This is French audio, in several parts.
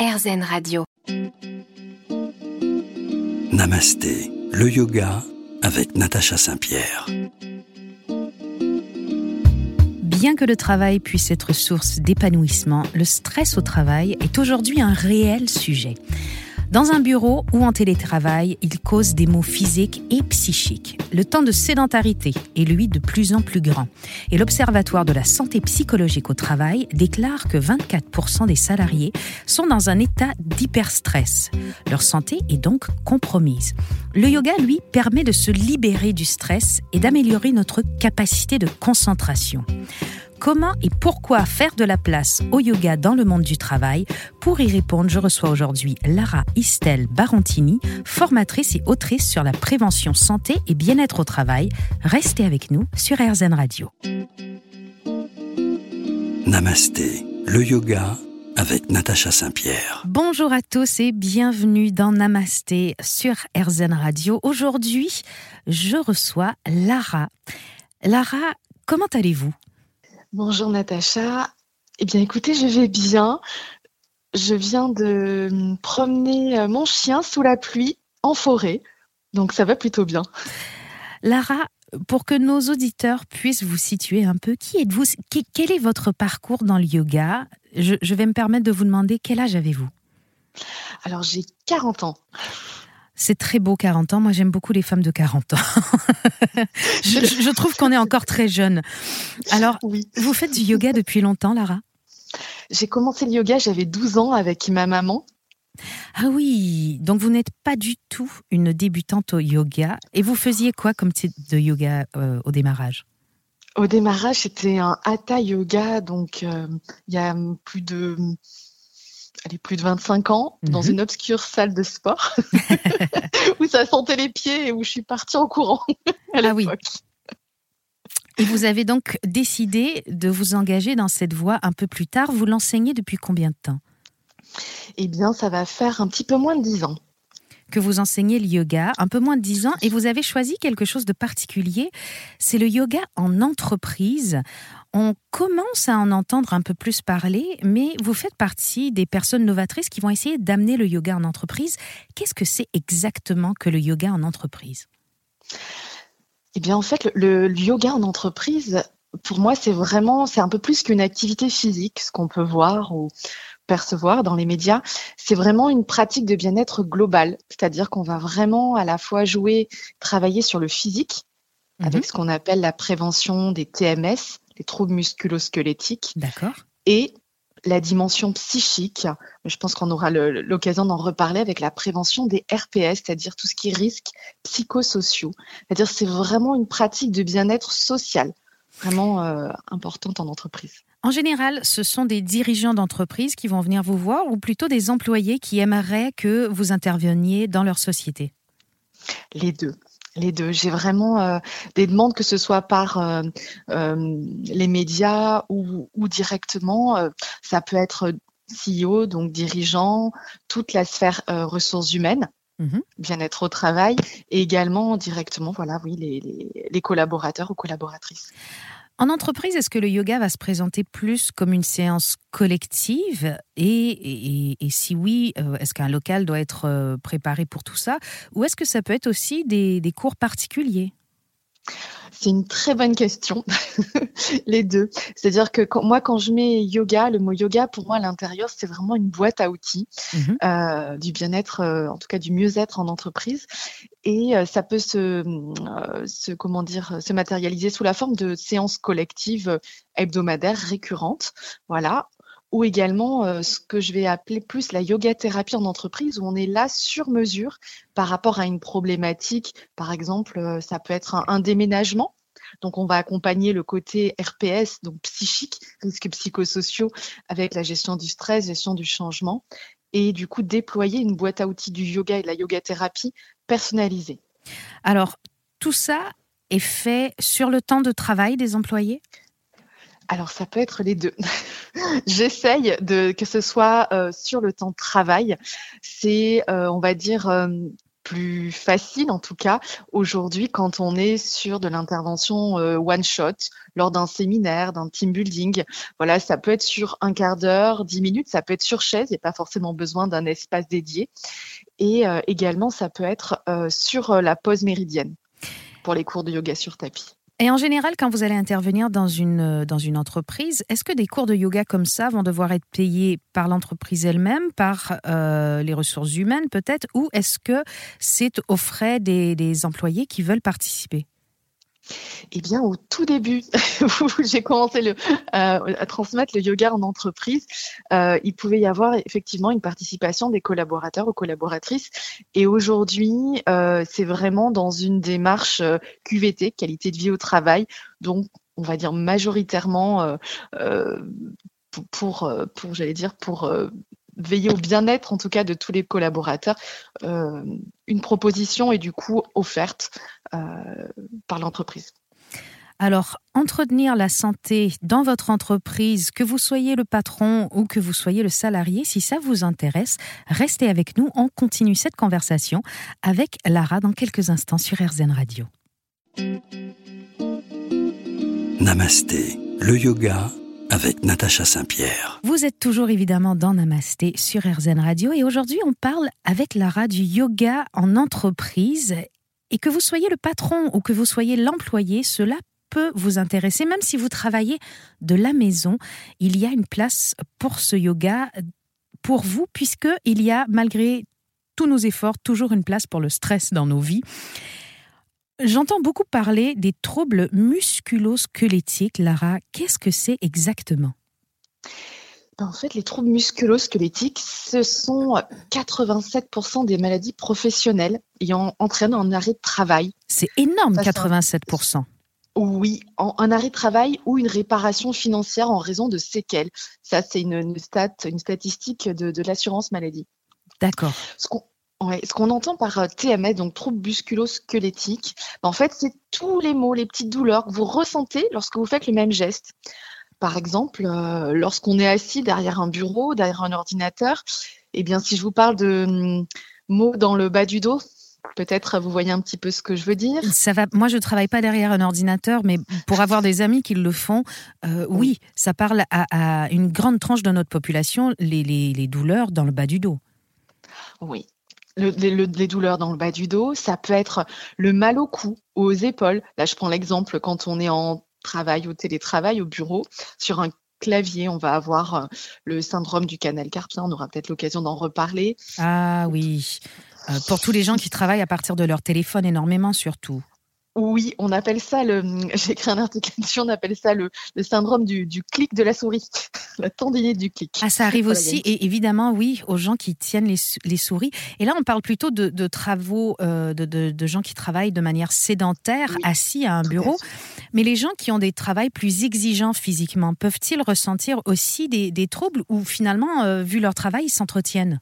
RZN Radio. Namasté, le yoga avec Natacha Saint-Pierre. Bien que le travail puisse être source d'épanouissement, le stress au travail est aujourd'hui un réel sujet. Dans un bureau ou en télétravail, il cause des maux physiques et psychiques. Le temps de sédentarité est lui de plus en plus grand. Et l'Observatoire de la santé psychologique au travail déclare que 24% des salariés sont dans un état d'hyperstress. Leur santé est donc compromise. Le yoga, lui, permet de se libérer du stress et d'améliorer notre capacité de concentration. Comment et pourquoi faire de la place au yoga dans le monde du travail Pour y répondre, je reçois aujourd'hui Lara Istel Barantini, formatrice et autrice sur la prévention santé et bien-être au travail. Restez avec nous sur RZN Radio. Namasté, le yoga avec Natacha Saint-Pierre. Bonjour à tous et bienvenue dans Namasté sur RZN Radio. Aujourd'hui, je reçois Lara. Lara, comment allez-vous? Bonjour Natacha. Eh bien écoutez, je vais bien. Je viens de promener euh, mon chien sous la pluie en forêt. Donc ça va plutôt bien. Lara, pour que nos auditeurs puissent vous situer un peu, qui êtes-vous? Quel est votre parcours dans le yoga? Je, je vais me permettre de vous demander quel âge avez-vous? Alors j'ai 40 ans. C'est très beau 40 ans. Moi, j'aime beaucoup les femmes de 40 ans. je, trouve qu'on est encore très jeune. Alors, vous faites du yoga depuis longtemps, Lara? J'ai commencé le yoga, j'avais 12 ans avec ma maman. Ah oui, donc vous n'êtes pas du tout une débutante au yoga. Et vous faisiez quoi comme type de yoga euh, au démarrage? Au démarrage, c'était un hatha yoga, donc euh, il y a plus de elle est plus de 25 ans, dans mhm. une obscure salle de sport, où ça sentait les pieds et où je suis partie en courant ah oui. Et vous avez donc décidé de vous engager dans cette voie un peu plus tard. Vous l'enseignez depuis combien de temps? Eh bien, ça va faire un petit peu moins de 10 ans que vous enseignez le yoga, un peu moins de 10 ans, et vous avez choisi quelque chose de particulier, c'est le yoga en entreprise. On commence à en entendre un peu plus parler, mais vous faites partie des personnes novatrices qui vont essayer d'amener le yoga en entreprise. Qu'est-ce que c'est exactement que le yoga en entreprise? Eh bien, en fait, le, yoga en entreprise, pour moi, c'est vraiment, c'est un peu plus qu'une activité physique, ce qu'on peut voir ou percevoir dans les médias. C'est vraiment une pratique de bien-être global, c'est-à-dire qu'on va vraiment à la fois jouer, travailler sur le physique, avec mhm. ce qu'on appelle la prévention des TMS, les troubles musculo-squelettiques. D'accord. Et la dimension psychique, je pense qu'on aura l'occasion d'en reparler avec la prévention des RPS, c'est-à-dire tout ce qui est risques psychosociaux. C'est-à-dire c'est vraiment une pratique de bien-être social, vraiment euh, importante en entreprise. En général, ce sont des dirigeants d'entreprise qui vont venir vous voir ou plutôt des employés qui aimeraient que vous interveniez dans leur société? Les deux. Les deux. J'ai vraiment euh, des demandes, que ce soit par euh, euh, les médias ou, directement. ça peut être CEO, donc dirigeant, toute la sphère ressources humaines, mmh bien-être au travail, et également directement, voilà, oui, les collaborateurs ou collaboratrices. En entreprise, est-ce que le yoga va se présenter plus comme une séance collective? Et, si oui, euh, est-ce qu'un local doit être euh, préparé pour tout ça? Ou est-ce que ça peut être aussi des cours particuliers? C'est une très bonne question, les deux. C'est-à-dire que moi, quand je mets yoga, le mot yoga, pour moi, à l'intérieur, c'est vraiment une boîte à outils mhm. euh, du bien-être, euh, en tout cas du mieux-être en entreprise. Et euh, ça peut se, se, comment dire, se matérialiser sous la forme de séances collectives hebdomadaires récurrentes. Voilà, ou également euh, ce que je vais appeler plus la yoga thérapie en entreprise, où on est là sur mesure par rapport à une problématique. Par exemple, euh, ça peut être un, déménagement. Donc, on va accompagner le côté RPS, donc psychique, risques psychosociaux, avec la gestion du stress, gestion du changement, et du coup déployer une boîte à outils du yoga et de la yoga thérapie personnalisée. Alors, tout ça est fait sur le temps de travail des employés? Alors ça peut être les deux. J'essaye de que ce soit euh, sur le temps de travail. C'est, euh, on va dire, euh, plus facile, en tout cas, aujourd'hui, quand on est sur de l'intervention euh, one-shot, lors d'un séminaire, d'un team building. Voilà, ça peut être sur un quart d'heure, dix minutes, ça peut être sur chaise, il n'y a pas forcément besoin d'un espace dédié. Et également, ça peut être sur la pause méridienne pour les cours de yoga sur tapis. Et en général, quand vous allez intervenir dans une, euh, dans une entreprise, est-ce que des cours de yoga comme ça vont devoir être payés par l'entreprise elle-même, par euh, les ressources humaines peut-être, ou est-ce que c'est aux frais des employés qui veulent participer? Eh bien, au tout début, j'ai commencé euh, à transmettre le yoga en entreprise, euh, il pouvait y avoir effectivement une participation des collaborateurs ou collaboratrices. Et aujourd'hui, euh, c'est vraiment dans une démarche QVT, qualité de vie au travail, donc on va dire majoritairement pour, pour, j'allais dire, pour veiller au bien-être en tout cas de tous les collaborateurs, une proposition est du coup offerte par l'entreprise. Alors, entretenir la santé dans votre entreprise, que vous soyez le patron ou que vous soyez le salarié, si ça vous intéresse, restez avec nous. On continue cette conversation avec Lara dans quelques instants sur RZN Radio. Namasté, le yoga avec Natacha Saint-Pierre. Vous êtes toujours évidemment dans Namasté sur RZN Radio et aujourd'hui on parle avec Lara du yoga en entreprise et que vous soyez le patron ou que vous soyez l'employé, cela peut vous intéresser, même si vous travaillez de la maison. Il y a une place pour ce yoga pour vous, puisqu'il y a, malgré tous nos efforts, toujours une place pour le stress dans nos vies. J'entends beaucoup parler des troubles musculo-squelettiques. Lara, qu'est-ce que c'est exactement? En fait, les troubles musculo-squelettiques, ce sont 87% des maladies professionnelles ayant entraîné un arrêt de travail. C'est énorme, 87%. Oui, un arrêt de travail ou une réparation financière en raison de séquelles. Ça, c'est une, stat, une statistique de, l'assurance maladie. D'accord. Ce qu'on entend par euh, TMS, donc trouble musculo-squelettique, ben, en fait, c'est tous les maux, les petites douleurs que vous ressentez lorsque vous faites le même geste. Par exemple, euh, lorsqu'on est assis derrière un bureau, derrière un ordinateur, eh bien, si je vous parle de hum, mots dans le bas du dos, peut-être vous voyez un petit peu ce que je veux dire. Ça va. Moi, je ne travaille pas derrière un ordinateur, mais pour avoir des amis qui le font, euh, oui, ça parle à, une grande tranche de notre population, les, douleurs dans le bas du dos. Oui, les, douleurs dans le bas du dos, ça peut être le mal au cou, aux épaules. Là, je prends l'exemple quand on est en travail, au télétravail, au bureau, sur un clavier, on va avoir euh, le syndrome du canal carpien. On aura peut-être l'occasion d'en reparler. Ah oui, euh, pour tous les gens qui travaillent à partir de leur téléphone énormément surtout. Oui, on appelle ça le. J'ai écrit un article là-dessus. On appelle ça le, syndrome du, clic de la souris, la tendinite du clic. Ah, ça arrive aussi, et évidemment, oui, aux gens qui tiennent les, souris. Et là, on parle plutôt de, travaux, euh, de, gens qui travaillent de manière sédentaire, assis à un bureau. Mais les gens qui ont des travails plus exigeants physiquement, peuvent-ils ressentir aussi des, troubles ou finalement, euh, vu leur travail, ils s'entretiennent?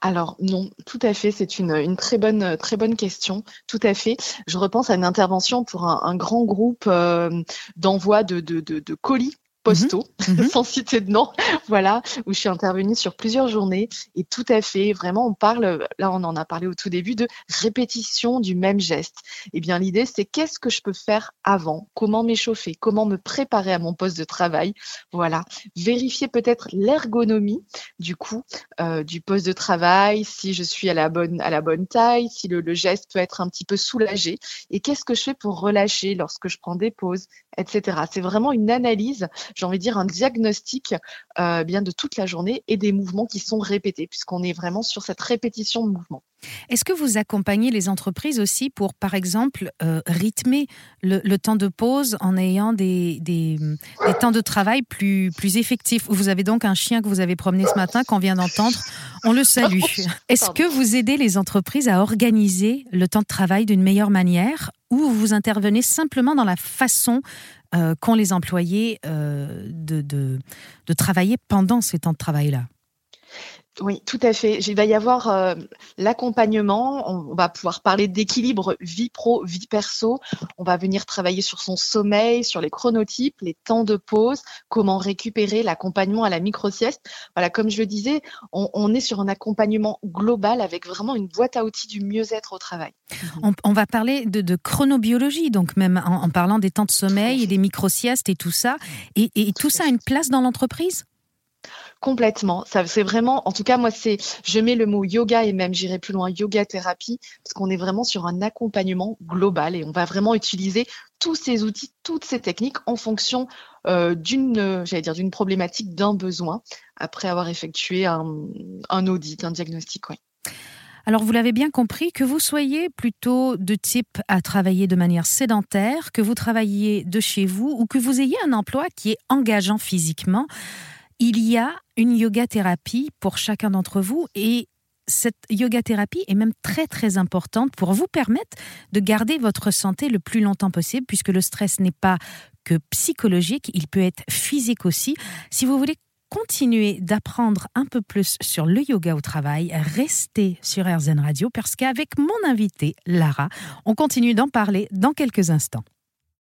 Alors non, tout à fait, c'est une, très, bonne, très bonne question, tout à fait. Je repense à une intervention pour un, grand groupe euh, d'envoi de, de, colis postaux, mhm. Mhm. sans citer de nom, voilà, où je suis intervenue sur plusieurs journées. Et tout à fait, vraiment, on parle, là on en a parlé au tout début, de répétition du même geste. Eh bien, l'idée, c'est qu'est-ce que je peux faire avant? Comment m'échauffer? Comment me préparer à mon poste de travail? Voilà, vérifier peut-être l'ergonomie du coup euh, du poste de travail, si je suis à la bonne, à la bonne taille, si le, le geste peut être un petit peu soulagé. Et qu'est-ce que je fais pour relâcher lorsque je prends des pauses, etc. C'est vraiment une analyse j'ai envie de dire, un diagnostic euh, bien de toute la journée et des mouvements qui sont répétés, puisqu'on est vraiment sur cette répétition de mouvements. Est-ce que vous accompagnez les entreprises aussi pour, par exemple, euh, rythmer le, temps de pause en ayant des, des, temps de travail plus, plus effectifs? Vous avez donc un chien que vous avez promené ce matin qu'on vient d'entendre. On le salue. Est-ce que vous aidez les entreprises à organiser le temps de travail d'une meilleure manière ou vous intervenez simplement dans la façon euh, qu'ont les employés euh, de, de, travailler pendant ces temps de travail-là Oui, tout à fait. Il va y avoir euh, l'accompagnement. On va pouvoir parler d'équilibre vie pro, vie perso. On va venir travailler sur son sommeil, sur les chronotypes, les temps de pause, comment récupérer l'accompagnement à la micro-sieste. Voilà, comme je le disais, on, est sur un accompagnement global avec vraiment une boîte à outils du mieux-être au travail. On, va parler de, chronobiologie, donc même en, parlant des temps de sommeil et des micro-siestes et tout ça. Et, et tout ça a une place dans l'entreprise? Complètement. C'est vraiment, en tout cas, moi, c'est, je mets le mot yoga et même j'irai plus loin, yoga thérapie, parce qu'on est vraiment sur un accompagnement global et on va vraiment utiliser tous ces outils, toutes ces techniques en fonction euh, d'une, j'allais dire, d'une problématique, d'un besoin, après avoir effectué un, audit, un diagnostic. Alors vous l'avez bien compris, que vous soyez plutôt de type à travailler de manière sédentaire, que vous travailliez de chez vous ou que vous ayez un emploi qui est engageant physiquement, il y a une yoga thérapie pour chacun d'entre vous et cette yoga thérapie est même très très importante pour vous permettre de garder votre santé le plus longtemps possible puisque le stress n'est pas que psychologique, il peut être physique aussi. Si vous voulez continuer d'apprendre un peu plus sur le yoga au travail, restez sur RZN Radio parce qu'avec mon invité Lara, on continue d'en parler dans quelques instants.